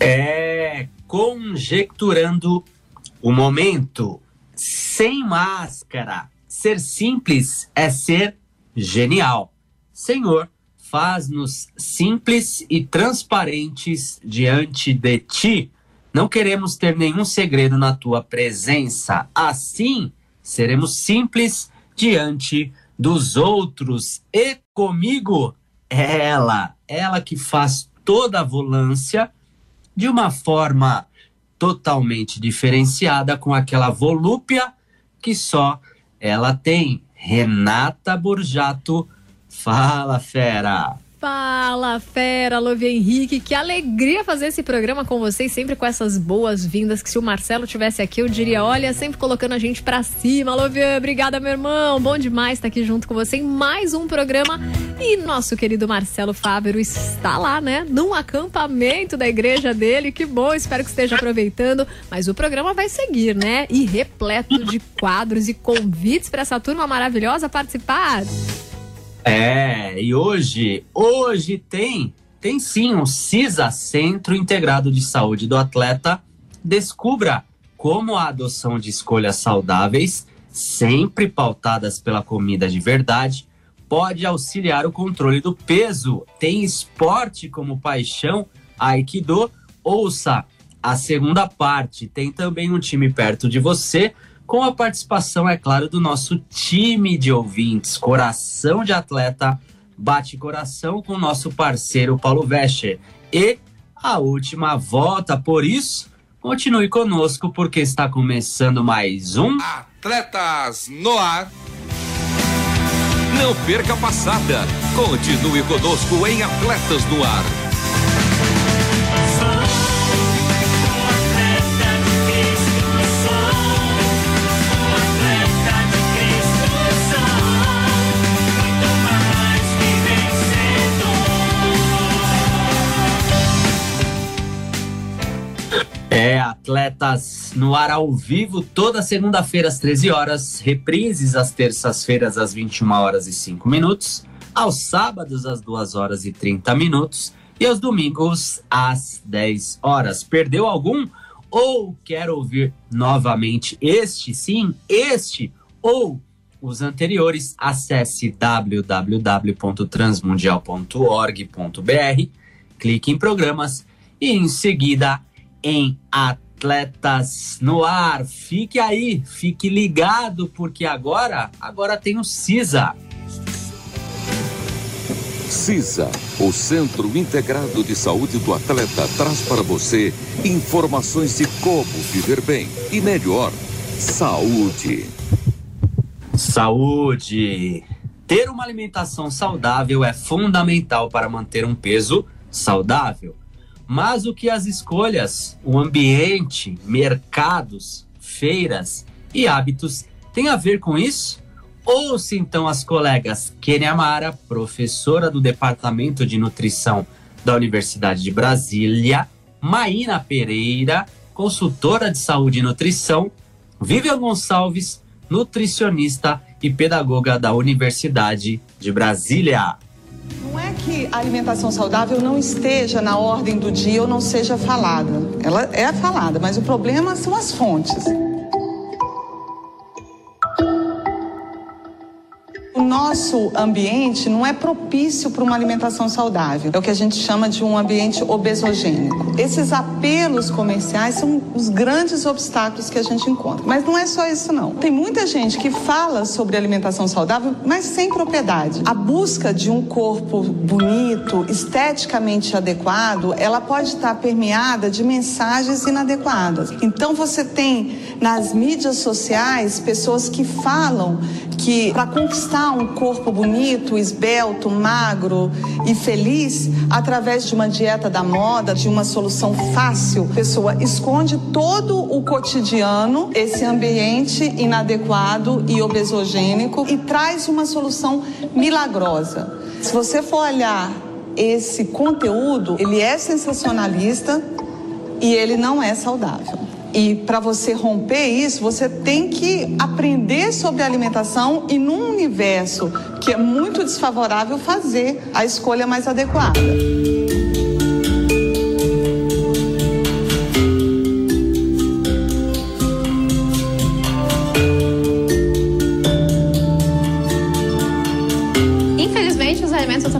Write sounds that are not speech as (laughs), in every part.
É conjecturando o momento sem máscara. Ser simples é ser genial. Senhor, faz-nos simples e transparentes diante de ti. Não queremos ter nenhum segredo na tua presença. Assim, seremos simples diante dos outros. E comigo, ela, ela que faz toda a volância de uma forma totalmente diferenciada com aquela volúpia que só ela tem. Renata Borjato, fala fera. Fala, fera, Love Henrique. Que alegria fazer esse programa com vocês, sempre com essas boas-vindas. Que se o Marcelo tivesse aqui, eu diria: olha, sempre colocando a gente pra cima. Love, obrigada, meu irmão. Bom demais estar aqui junto com você em mais um programa. E nosso querido Marcelo Fávero está lá, né? Num acampamento da igreja dele. Que bom, espero que esteja aproveitando. Mas o programa vai seguir, né? E repleto de quadros e convites para essa turma maravilhosa participar. É, e hoje, hoje tem, tem sim um CISA, Centro Integrado de Saúde do Atleta. Descubra como a adoção de escolhas saudáveis, sempre pautadas pela comida de verdade, pode auxiliar o controle do peso. Tem esporte como paixão, Aikido. Ouça a segunda parte. Tem também um time perto de você com a participação, é claro, do nosso time de ouvintes, Coração de Atleta, Bate Coração, com o nosso parceiro Paulo Vescher. E a última volta, por isso, continue conosco, porque está começando mais um Atletas no Ar. Não perca a passada. Continue conosco em Atletas no Ar. Atletas no ar ao vivo, toda segunda-feira às 13 horas, reprises às terças-feiras às 21 horas e 5 minutos, aos sábados às 2 horas e 30 minutos e aos domingos às 10 horas. Perdeu algum? Ou quer ouvir novamente este, sim, este ou os anteriores? Acesse www.transmundial.org.br, clique em programas e em seguida em Atletas no Ar. Fique aí, fique ligado, porque agora, agora tem o CISA. CISA, o Centro Integrado de Saúde do Atleta, traz para você informações de como viver bem e melhor. Saúde. Saúde. Ter uma alimentação saudável é fundamental para manter um peso saudável. Mas o que as escolhas, o ambiente, mercados, feiras e hábitos têm a ver com isso? Ouça então as colegas Kenia Amara, professora do Departamento de Nutrição da Universidade de Brasília, Maína Pereira, consultora de saúde e nutrição, Vivian Gonçalves, nutricionista e pedagoga da Universidade de Brasília. Não é que a alimentação saudável não esteja na ordem do dia ou não seja falada. Ela é falada, mas o problema são as fontes. Nosso ambiente não é propício para uma alimentação saudável. É o que a gente chama de um ambiente obesogênico. Esses apelos comerciais são os grandes obstáculos que a gente encontra. Mas não é só isso não. Tem muita gente que fala sobre alimentação saudável, mas sem propriedade. A busca de um corpo bonito, esteticamente adequado, ela pode estar permeada de mensagens inadequadas. Então você tem nas mídias sociais pessoas que falam que para conquistar um corpo bonito, esbelto, magro e feliz, através de uma dieta da moda, de uma solução fácil, a pessoa esconde todo o cotidiano, esse ambiente inadequado e obesogênico e traz uma solução milagrosa. Se você for olhar esse conteúdo, ele é sensacionalista e ele não é saudável. E para você romper isso, você tem que aprender sobre alimentação e num universo que é muito desfavorável fazer a escolha mais adequada.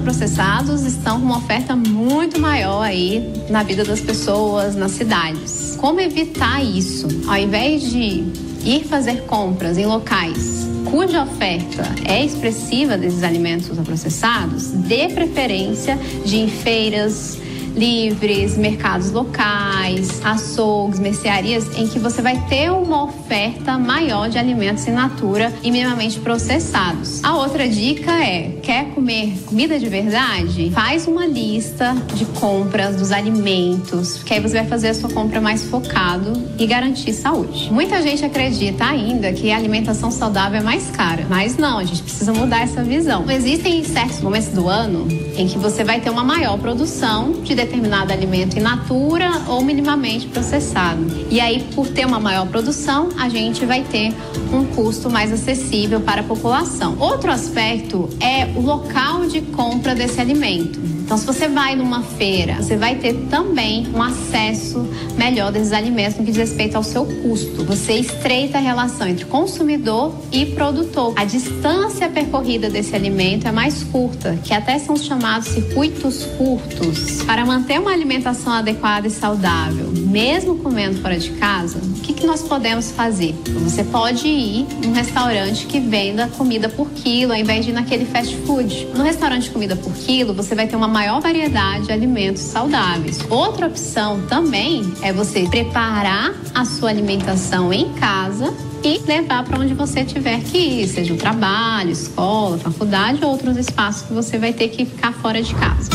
ultraprocessados estão com uma oferta muito maior aí na vida das pessoas, nas cidades. Como evitar isso? Ao invés de ir fazer compras em locais cuja oferta é expressiva desses alimentos ultraprocessados, dê preferência de em feiras, livres, mercados locais, açougues, mercearias, em que você vai ter uma oferta maior de alimentos in natura e minimamente processados. A outra dica é: quer comer comida de verdade? Faz uma lista de compras dos alimentos, que aí você vai fazer a sua compra mais focado e garantir saúde. Muita gente acredita ainda que a alimentação saudável é mais cara, mas não, a gente precisa mudar essa visão. Existem certos momentos do ano em que você vai ter uma maior produção de determinado alimento in natura ou minimamente processado. E aí, por ter uma maior produção, a gente vai ter um custo mais acessível para a população. Outro aspecto é o local de compra desse alimento. Então, se você vai numa feira, você vai ter também um acesso melhor desses alimentos no que diz respeito ao seu custo. Você estreita a relação entre consumidor e produtor. A distância percorrida desse alimento é mais curta, que até são chamados circuitos curtos. Para manter uma alimentação adequada e saudável, mesmo comendo fora de casa, o que, que nós podemos fazer? Você pode ir num restaurante que venda comida por quilo, ao invés de ir naquele fast food. No restaurante de comida por quilo, você vai ter uma maior variedade de alimentos saudáveis. Outra opção também é você preparar a sua alimentação em casa e levar para onde você tiver que ir, seja o trabalho, escola, faculdade ou outros espaços que você vai ter que ficar fora de casa.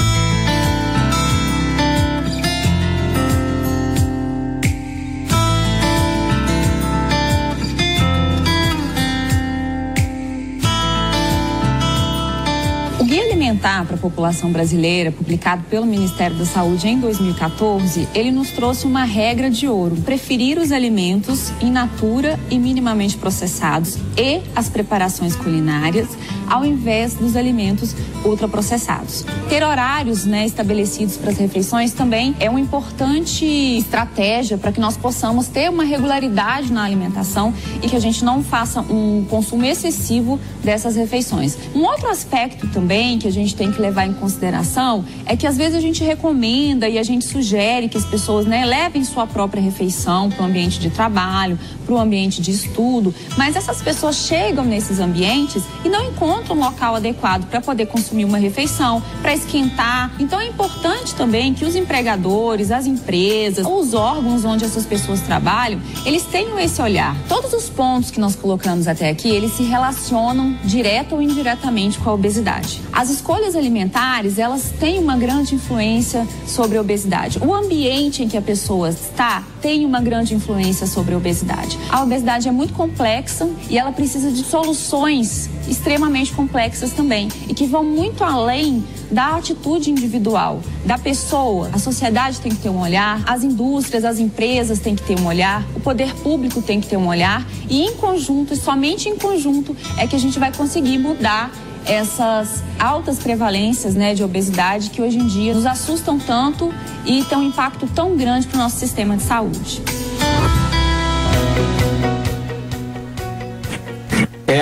Alimentar para a população brasileira, publicado pelo Ministério da Saúde em 2014, ele nos trouxe uma regra de ouro: preferir os alimentos in natura e minimamente processados e as preparações culinárias ao invés dos alimentos ultraprocessados. Ter horários né, estabelecidos para as refeições também é uma importante estratégia para que nós possamos ter uma regularidade na alimentação e que a gente não faça um consumo excessivo dessas refeições. Um outro aspecto também que a gente tem que levar em consideração é que às vezes a gente recomenda e a gente sugere que as pessoas né, levem sua própria refeição para o ambiente de trabalho, para o ambiente de estudo, mas essas pessoas chegam nesses ambientes e não encontram um local adequado para poder consumir uma refeição, para esquentar. Então é importante também que os empregadores, as empresas, os órgãos onde essas pessoas trabalham, eles tenham esse olhar. Todos os pontos que nós colocamos até aqui, eles se relacionam direto ou indiretamente com a obesidade. As escolhas alimentares, elas têm uma grande influência sobre a obesidade. O ambiente em que a pessoa está tem uma grande influência sobre a obesidade. A obesidade é muito complexa e ela precisa de soluções extremamente complexas também e que vão muito além da atitude individual, da pessoa. A sociedade tem que ter um olhar, as indústrias, as empresas têm que ter um olhar, o poder público tem que ter um olhar e em conjunto, e somente em conjunto, é que a gente vai conseguir mudar essas altas prevalências né, de obesidade que hoje em dia nos assustam tanto e têm um impacto tão grande para o nosso sistema de saúde.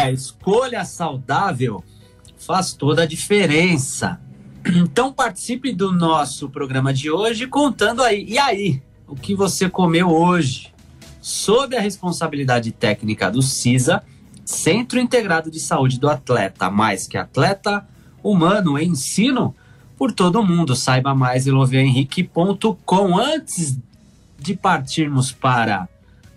A escolha saudável faz toda a diferença. Então participe do nosso programa de hoje contando aí. E aí, o que você comeu hoje? Sob a responsabilidade técnica do CISA, Centro Integrado de Saúde do Atleta, mais que atleta, humano e ensino por todo mundo. Saiba mais em lovehenrique.com. Antes de partirmos para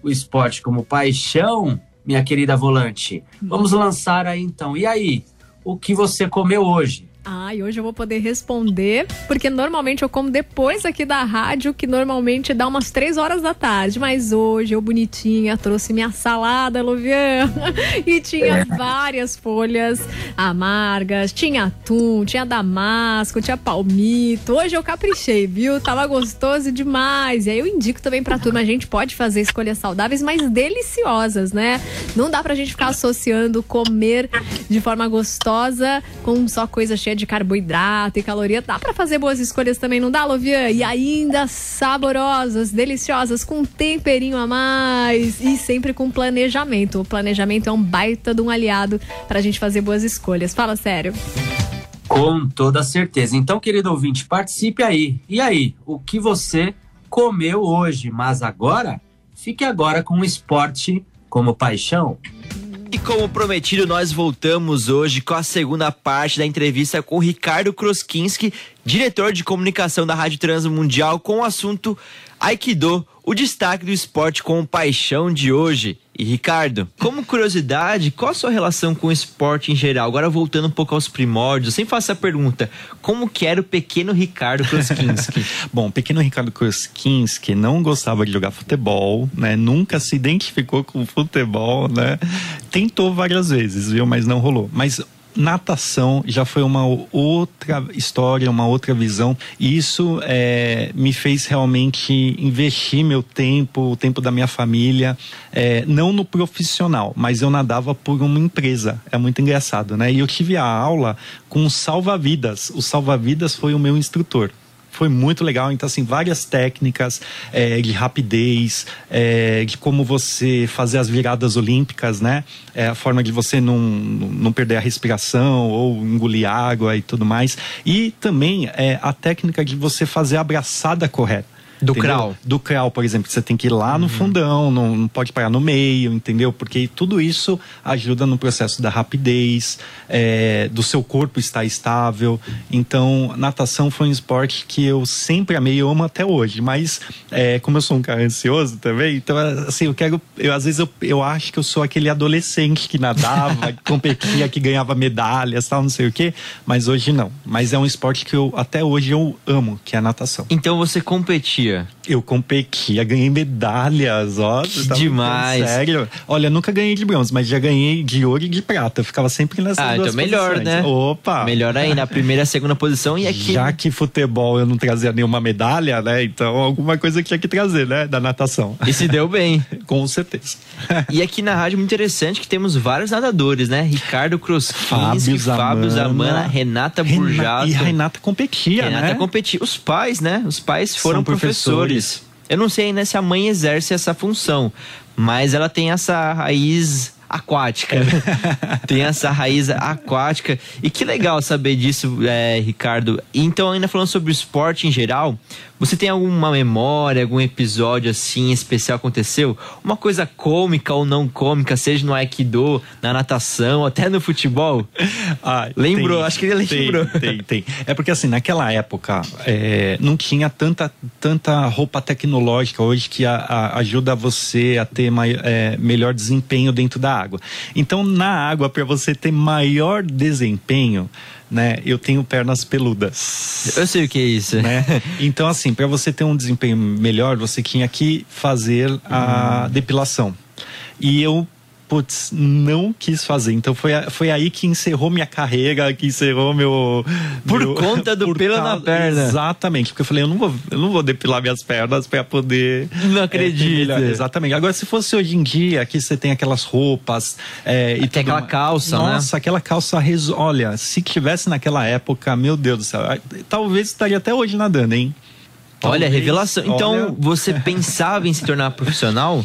o esporte como paixão, minha querida volante. Vamos lançar aí então. E aí, o que você comeu hoje? Ah, e hoje eu vou poder responder, porque normalmente eu como depois aqui da rádio, que normalmente dá umas três horas da tarde. Mas hoje eu, bonitinha, trouxe minha salada, Luvian, (laughs) e tinha várias folhas amargas, tinha atum, tinha damasco, tinha palmito. Hoje eu caprichei, viu? Tava gostoso demais. E aí eu indico também pra turma, a gente pode fazer escolhas saudáveis, mas deliciosas, né? Não dá pra gente ficar associando comer de forma gostosa com só coisa cheia de carboidrato e caloria. Dá para fazer boas escolhas também, não dá, Lovian? E ainda saborosas, deliciosas, com temperinho a mais e sempre com planejamento. O planejamento é um baita de um aliado para a gente fazer boas escolhas. Fala sério. Com toda certeza. Então, querido ouvinte, participe aí. E aí, o que você comeu hoje? Mas agora, fique agora com o esporte como paixão. E como prometido, nós voltamos hoje com a segunda parte da entrevista com Ricardo Kroskinski, diretor de comunicação da Rádio Transmundial, com o assunto Aikido, o destaque do esporte com paixão de hoje. E Ricardo, como curiosidade, qual a sua relação com o esporte em geral? Agora voltando um pouco aos primórdios, sempre faço a pergunta: como que era o pequeno Ricardo Kroskinski? (laughs) Bom, o pequeno Ricardo Kroskinski não gostava de jogar futebol, né? Nunca se identificou com futebol, né? Tentou várias vezes, viu? Mas não rolou. Mas natação já foi uma outra história, uma outra visão. E isso é, me fez realmente investir meu tempo, o tempo da minha família, é, não no profissional, mas eu nadava por uma empresa. É muito engraçado, né? E eu tive a aula com o salva-vidas. O salva-vidas foi o meu instrutor foi muito legal. Então, assim, várias técnicas é, de rapidez, é, de como você fazer as viradas olímpicas, né? É, a forma de você não, não perder a respiração ou engolir água e tudo mais. E também é, a técnica de você fazer a abraçada correta. Do entendeu? crawl. Do crawl, por exemplo, você tem que ir lá no uhum. fundão, não, não, pode parar no meio, entendeu? Porque tudo isso ajuda no processo da rapidez, é, do seu corpo estar estável. Então, natação foi um esporte que eu sempre amei, eu amo até hoje. Mas, é, como eu sou um cara ansioso também, então, assim, eu quero. Eu, às vezes eu, eu acho que eu sou aquele adolescente que nadava, que competia, que ganhava medalhas, tal, não sei o quê. Mas hoje não. Mas é um esporte que eu até hoje eu amo, que é a natação. Então você competia competia? Eu competia, ganhei medalhas, ó. Tá demais. Sério. Olha, nunca ganhei de bronze, mas já ganhei de ouro e de prata. Eu ficava sempre nessas ah, duas então melhor, posições. né? Opa! Melhor aí, na primeira e segunda posição e aqui. Já que futebol eu não trazia nenhuma medalha, né? Então alguma coisa tinha que trazer, né? Da natação. E se deu bem. (laughs) Com certeza. e aqui na rádio, muito interessante que temos vários nadadores, né? Ricardo Kroskinski, Fábio Zamana, Renata Burjato. E Renata competia, Renata né? competia. Os pais, né? Os pais foram São professores. Eu não sei ainda se a mãe exerce essa função, mas ela tem essa raiz aquática. (laughs) tem essa raiz aquática. E que legal saber disso, é, Ricardo. Então, ainda falando sobre o esporte em geral, você tem alguma memória, algum episódio assim especial aconteceu? Uma coisa cômica ou não cômica, seja no Aikido, na natação, até no futebol? (laughs) Ah, Lembrou? Tem, Acho que ele lembrou. Tem, tem, tem. É porque assim, naquela época é, não tinha tanta, tanta roupa tecnológica hoje que a, a ajuda você a ter mai, é, melhor desempenho dentro da água. Então, na água, para você ter maior desempenho, né? Eu tenho pernas peludas. Eu sei o que é isso. Né? (laughs) Então, assim, para você ter um desempenho melhor, você tinha que fazer a hum. depilação. E eu putz, não quis fazer. Então foi, foi aí que encerrou minha carreira, que encerrou meu. Por meu, conta do (laughs) por pelo na perna. Exatamente, porque eu falei, eu não vou, eu não vou depilar minhas pernas para poder. Não acredito. É, exatamente. Agora, se fosse hoje em dia, que você tem aquelas roupas. É, e tem aquela calça, Nossa, né? Nossa, aquela calça. Res... Olha, se tivesse naquela época, meu Deus do céu, talvez estaria até hoje nadando, hein? Talvez, olha, revelação. Então, olha... você (laughs) pensava em se tornar profissional?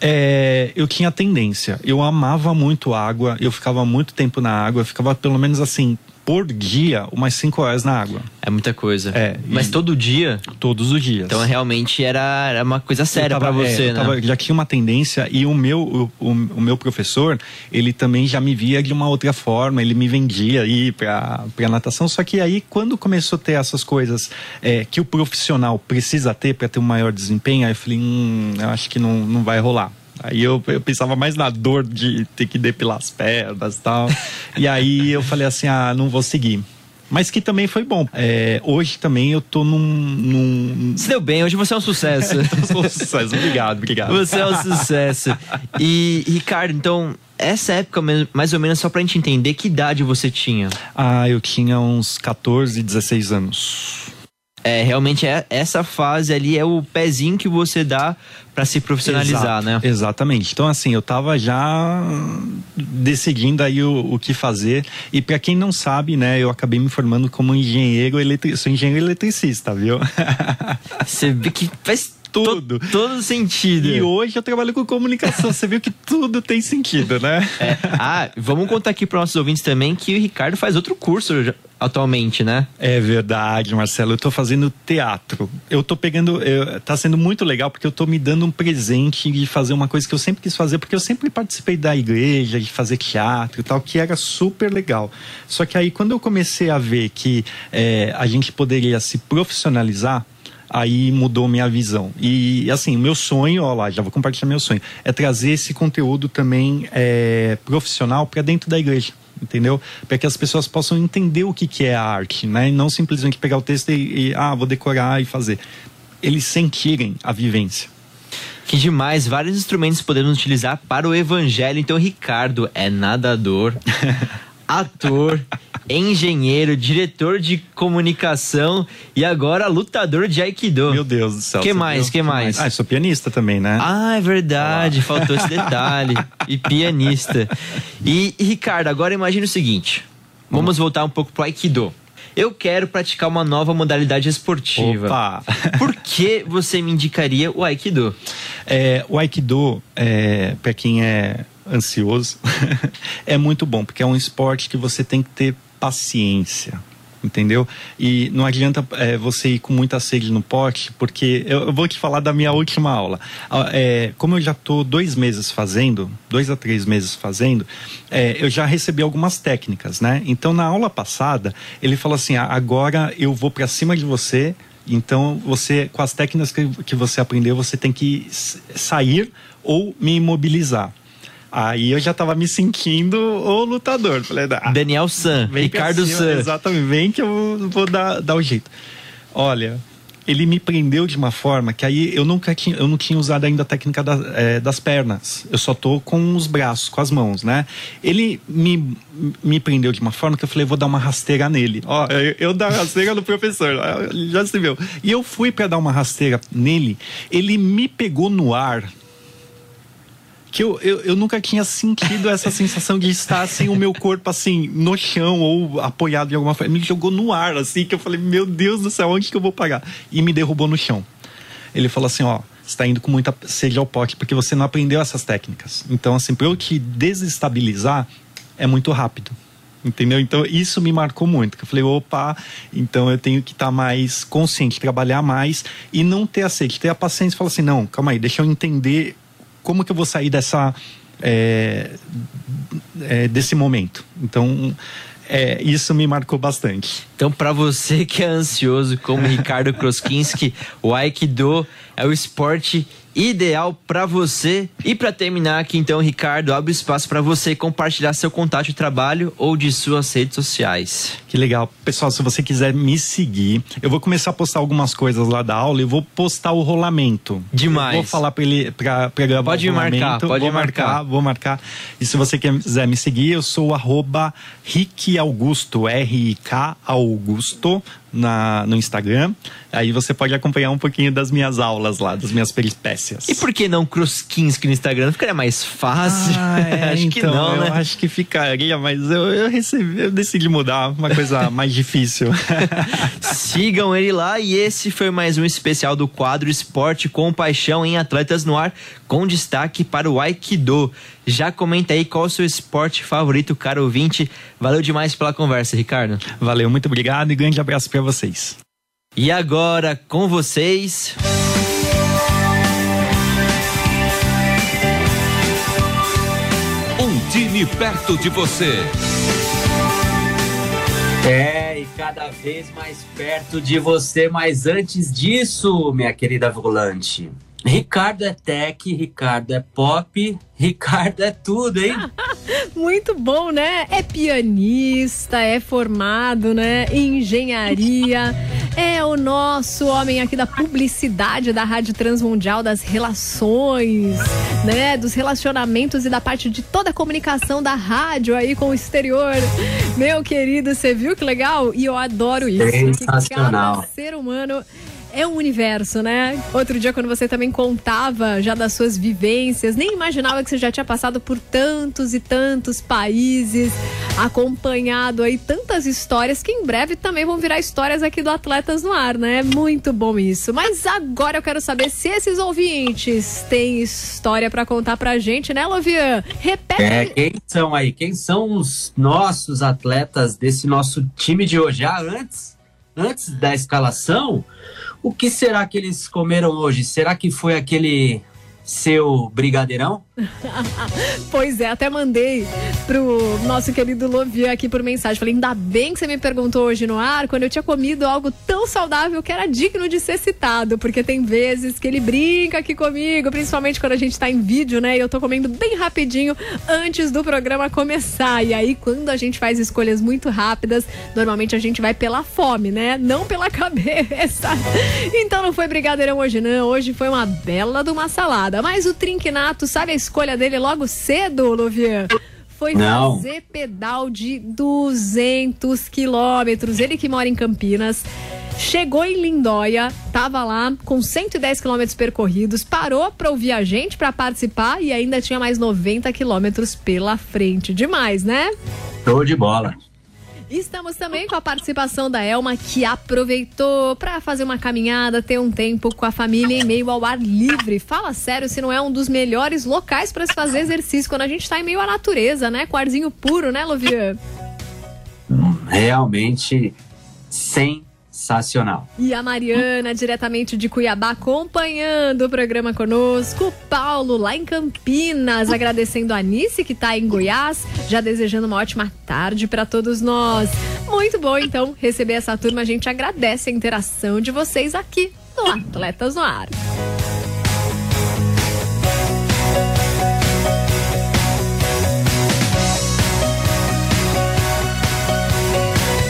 É, eu tinha tendência. Eu amava muito água, eu ficava muito tempo na água, eu ficava pelo menos assim, por dia umas 5 horas na água. É muita coisa. É. Mas todo dia? Todos os dias. Então realmente era, era uma coisa séria para você, é, né? Tava, já tinha uma tendência e o meu, o, o, o, meu professor, ele também já me via de uma outra forma, ele me vendia aí pra, pra natação. Só que aí quando começou a ter essas coisas é, que o profissional precisa ter para ter um maior desempenho, aí eu falei, hum, eu acho que não, não vai rolar Aí eu, eu pensava mais na dor de ter que depilar as pernas e tal. e aí eu falei assim: ah, não vou seguir mas que também foi bom. É, hoje também eu tô num, num. Se deu bem, hoje você é um sucesso. (laughs) um sucesso, obrigado, obrigado. Você é um sucesso. E, Ricardo, então, essa época, mais ou menos, só pra gente entender, que idade você tinha? Ah, eu tinha uns 14, 16 anos. É, realmente é, essa fase ali é o pezinho que você dá para se profissionalizar, Exato, né? Exatamente. Então, assim, eu tava já decidindo aí o, o que fazer. E para quem não sabe, né, eu acabei me formando como engenheiro eletricista. Sou engenheiro eletricista, viu? (laughs) Você vê que faz tudo. To, todo sentido. E hoje eu trabalho com comunicação. Você viu que tudo tem sentido, né? É. Ah, vamos contar aqui para nossos ouvintes também que o Ricardo faz outro curso atualmente, né? É verdade, Marcelo. Eu tô fazendo teatro. Eu tô pegando. Eu, tá sendo muito legal porque eu tô me dando um presente de fazer uma coisa que eu sempre quis fazer, porque eu sempre participei da igreja, de fazer teatro e tal, que era super legal. Só que aí, quando eu comecei a ver que é, a gente poderia se profissionalizar, aí mudou minha visão. E assim, meu sonho, ó lá, já vou compartilhar meu sonho, é trazer esse conteúdo também é, profissional para dentro da igreja. Entendeu? Para que as pessoas possam entender o que, que é a arte, né? E não simplesmente pegar o texto e, e, ah, vou decorar e fazer. Eles sentirem a vivência. Que demais, vários instrumentos podemos utilizar para o evangelho. Então, Ricardo é nadador, (laughs) ator, engenheiro, diretor de comunicação e agora lutador de Aikido. Meu Deus do céu. Que mais? Que mais? Ah, sou pianista também, né? Ah, é verdade, faltou esse detalhe. E pianista. E, e Ricardo, agora imagine o seguinte. Vamos voltar um pouco pro Aikido. Eu quero praticar uma nova modalidade esportiva. Opa. Por que você me indicaria o Aikido? É, o Aikido, é, para quem é ansioso, (laughs) é muito bom, porque é um esporte que você tem que ter paciência entendeu? E não adianta é, você ir com muita sede no pote, porque eu, eu, vou te falar da minha última aula. É, como eu já estou dois meses fazendo, dois a três meses fazendo, é, eu já recebi algumas técnicas, né? Então na aula passada ele falou assim: ah, agora eu vou para cima de você. Então você, com as técnicas que, que você aprendeu, você tem que sair ou me imobilizar. Aí eu já tava me sentindo o lutador. Falei, ah, Daniel San, Ricardo San. Exatamente, vem que eu vou dar, dar o jeito. Olha, ele me prendeu de uma forma que aí eu nunca tinha, eu não tinha usado ainda a técnica da, é, das pernas. Eu só tô com os braços, com as mãos, né? Ele me, me prendeu de uma forma que eu falei, vou dar uma rasteira nele. Ó, eu, eu dar rasteira no professor, já se viu. E eu fui para dar uma rasteira nele, ele me pegou no ar que eu, eu, eu, nunca tinha sentido essa (laughs) sensação de estar assim, o meu corpo assim, no chão ou apoiado de alguma forma. Me jogou no ar, assim, que eu falei, meu Deus do céu, onde que eu vou pagar? E me derrubou no chão. Ele falou assim, ó, está indo com muita sede ao pote, porque você não aprendeu essas técnicas. Então, assim, para eu te desestabilizar, é muito rápido. Entendeu? Então, isso me marcou muito. Que eu falei, opa, então eu tenho que estar tá mais consciente, trabalhar mais e não ter a sede, ter a paciência e falar assim, não, calma aí, deixa eu entender como que eu vou sair dessa é, é, desse momento. Então é, isso me marcou bastante. Então, para você que é ansioso, como Ricardo Kroskinski, (laughs) o Aikido é o esporte ideal para você. E para terminar aqui, então, Ricardo, abre espaço para você compartilhar seu contato de trabalho ou de suas redes sociais. Que legal. Pessoal, se você quiser me seguir, eu vou começar a postar algumas coisas lá da aula e vou postar o rolamento. Demais. Eu vou falar para ele para gravar pode o rolamento. Marcar, pode vou marcar. marcar. Vou marcar. E se você quiser me seguir, eu sou arroba Rick Augusto, R-I-K Augusto, na, no Instagram. Aí você pode acompanhar um pouquinho das minhas aulas lá, das minhas peripécias. E por que não Kruskinski no Instagram? Ficaria mais fácil? Ah, (laughs) é, acho então, que não, eu né? acho que ficaria, mas eu, eu recebi, eu decidi mudar uma coisa (laughs) mais difícil. (laughs) Sigam ele lá e esse foi mais um especial do quadro Esporte com Paixão em Atletas no Ar, com destaque para o Aikido. Já comenta aí qual é o seu esporte favorito, caro ouvinte. Valeu demais pela conversa, Ricardo. Valeu, muito obrigado e grande abraço para vocês. E agora com vocês. Time perto de você. É, e cada vez mais perto de você. Mas antes disso, minha querida volante, Ricardo é tech, Ricardo é pop, (laughs) Ricardo é tudo, hein? (laughs) Muito bom, né? É pianista, é formado, né? Em engenharia. É o nosso homem aqui da publicidade da Rádio Transmundial, das relações, né? Dos relacionamentos e da parte de toda a comunicação da rádio aí com o exterior. Meu querido, você viu que legal? E eu adoro isso. Sensacional. Cada ser humano é um universo, né? Outro dia, quando você também contava já das suas vivências, nem imaginava que você já tinha passado por tantos e tantos países, acompanhado aí tantas histórias que em breve também vão virar histórias aqui do Atletas no Ar, né? Muito bom isso. Mas agora eu quero saber se esses ouvintes têm história para contar pra gente, né, Lovian? Repete. É, quem são aí? Quem são os nossos atletas desse nosso time de hoje? Ah, antes, antes da escalação, o que será que eles comeram hoje? Será que foi aquele seu brigadeirão? (laughs) pois é, até mandei pro nosso querido Lovian aqui por mensagem. Falei, ainda bem que você me perguntou hoje no ar, quando eu tinha comido algo tão saudável que era digno de ser citado, porque tem vezes que ele brinca aqui comigo, principalmente quando a gente tá em vídeo, né? E eu tô comendo bem rapidinho antes do programa começar. E aí, quando a gente faz escolhas muito rápidas, normalmente a gente vai pela fome, né? Não pela (laughs) cabeça. Então não foi brigadeirão hoje, não. Hoje foi uma bela de uma salada. Mas o trinquinato, sabe a escolha dele logo cedo, Luvian? Foi Não. fazer pedal de 200 quilômetros. Ele que mora em Campinas. Chegou em Lindóia, tava lá com 110 quilômetros percorridos, parou para ouvir a gente para participar e ainda tinha mais 90 quilômetros pela frente. Demais, né? Show de bola. Estamos também com a participação da Elma, que aproveitou para fazer uma caminhada, ter um tempo com a família em meio ao ar livre. Fala sério, se não é um dos melhores locais para se fazer exercício quando a gente está em meio à natureza, né? Com arzinho puro, né, Lovian? Realmente sem sensacional. E a Mariana, diretamente de Cuiabá, acompanhando o programa conosco. Paulo, lá em Campinas, agradecendo a Anice, que está em Goiás, já desejando uma ótima tarde para todos nós. Muito bom, então, receber essa turma. A gente agradece a interação de vocês aqui no Atletas no Ar.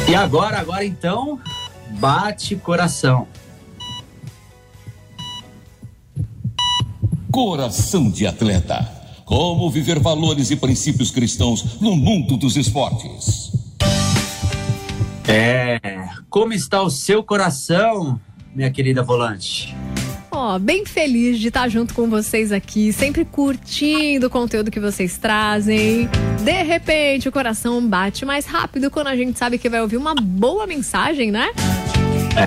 E agora, agora então, bate coração. Coração de atleta. Como viver valores e princípios cristãos no mundo dos esportes. É, como está o seu coração, minha querida volante? Ó, bem feliz de estar junto com vocês aqui, sempre curtindo o conteúdo que vocês trazem. De repente, o coração bate mais rápido quando a gente sabe que vai ouvir uma boa mensagem, né?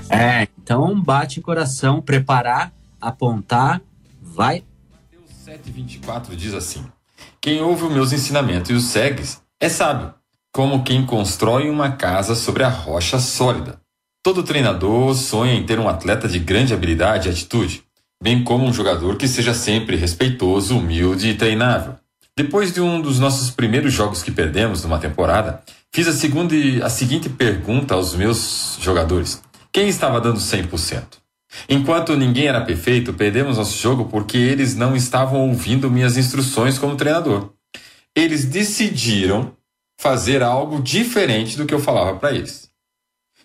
É, então bate coração, preparar, apontar, vai. Mateus 7,24 diz assim: Quem ouve os meus ensinamentos e os segue é sábio, como quem constrói uma casa sobre a rocha sólida. Todo treinador sonha em ter um atleta de grande habilidade e atitude, bem como um jogador que seja sempre respeitoso, humilde e treinável. Depois de um dos nossos primeiros jogos que perdemos numa temporada, fiz a, segunda, a seguinte pergunta aos meus jogadores: Quem estava dando 100%? Enquanto ninguém era perfeito, perdemos nosso jogo porque eles não estavam ouvindo minhas instruções como treinador. Eles decidiram fazer algo diferente do que eu falava para eles.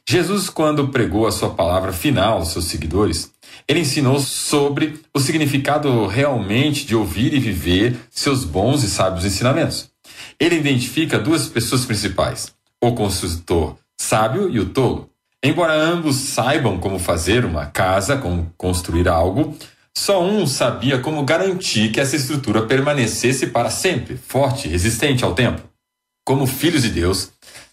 Jesus, quando pregou a sua palavra final aos seus seguidores, ele ensinou sobre o significado realmente de ouvir e viver seus bons e sábios ensinamentos. Ele identifica duas pessoas principais: o construtor sábio e o tolo. Embora ambos saibam como fazer uma casa, como construir algo, só um sabia como garantir que essa estrutura permanecesse para sempre, forte resistente ao tempo. Como filhos de Deus,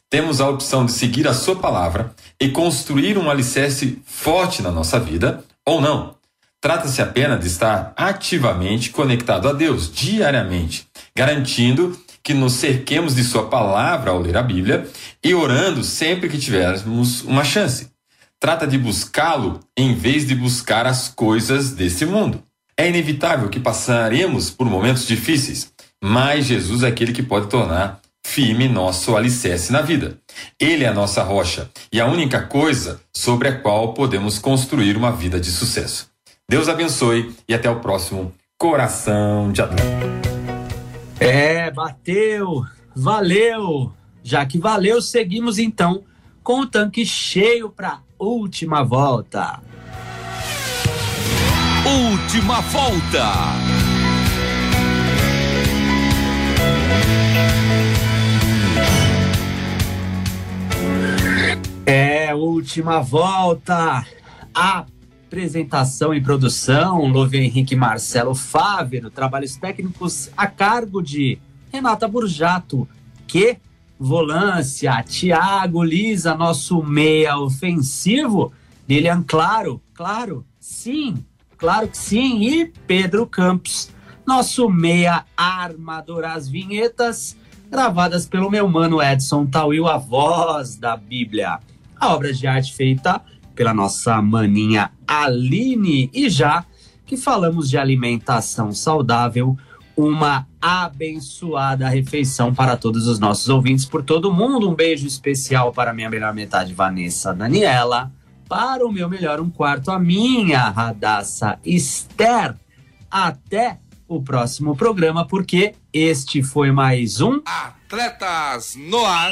temos a opção de seguir a Sua palavra e construir um alicerce forte na nossa vida, ou não. Trata-se apenas de estar ativamente conectado a Deus diariamente, garantindo que nos cerquemos de Sua palavra ao ler a Bíblia e orando sempre que tivermos uma chance. Trata de buscá-lo em vez de buscar as coisas desse mundo. É inevitável que passaremos por momentos difíceis, mas Jesus é aquele que pode tornar firme nosso alicerce na vida. Ele é a nossa rocha e a única coisa sobre a qual podemos construir uma vida de sucesso. Deus abençoe e até o próximo Coração de Atleta. É, bateu, valeu. Já que valeu, seguimos então com o tanque cheio para última volta. Última volta. É, última volta. Apresentação e produção, Louve Henrique Marcelo Fávero, trabalhos técnicos a cargo de Renata Burjato, que volância, Thiago Lisa, nosso meia ofensivo, Lilian Claro, claro, sim, claro que sim, e Pedro Campos, nosso meia armador, as vinhetas gravadas pelo meu mano Edson Tawil, a voz da Bíblia. A obra de arte feita pela nossa maninha Aline. E já que falamos de alimentação saudável, uma abençoada refeição para todos os nossos ouvintes por todo mundo. Um beijo especial para minha melhor metade, Vanessa Daniela. Para o meu melhor um quarto, a minha Radassa Esther. Até o próximo programa, porque este foi mais um Atletas no Ar.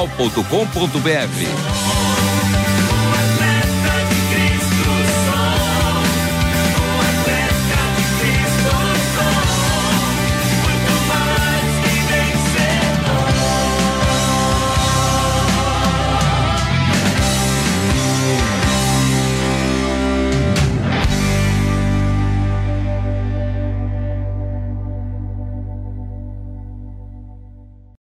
transmundial.com.br.